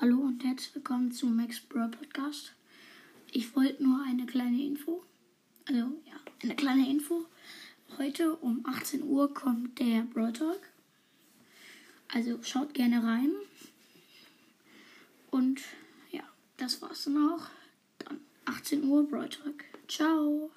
Hallo und herzlich willkommen zu Max Brawl Podcast. Ich wollte nur eine kleine Info. Also, ja, eine kleine Info. Heute um 18 Uhr kommt der Brawl Talk. Also schaut gerne rein. Und ja, das war's dann auch. Dann 18 Uhr Brawl Talk. Ciao.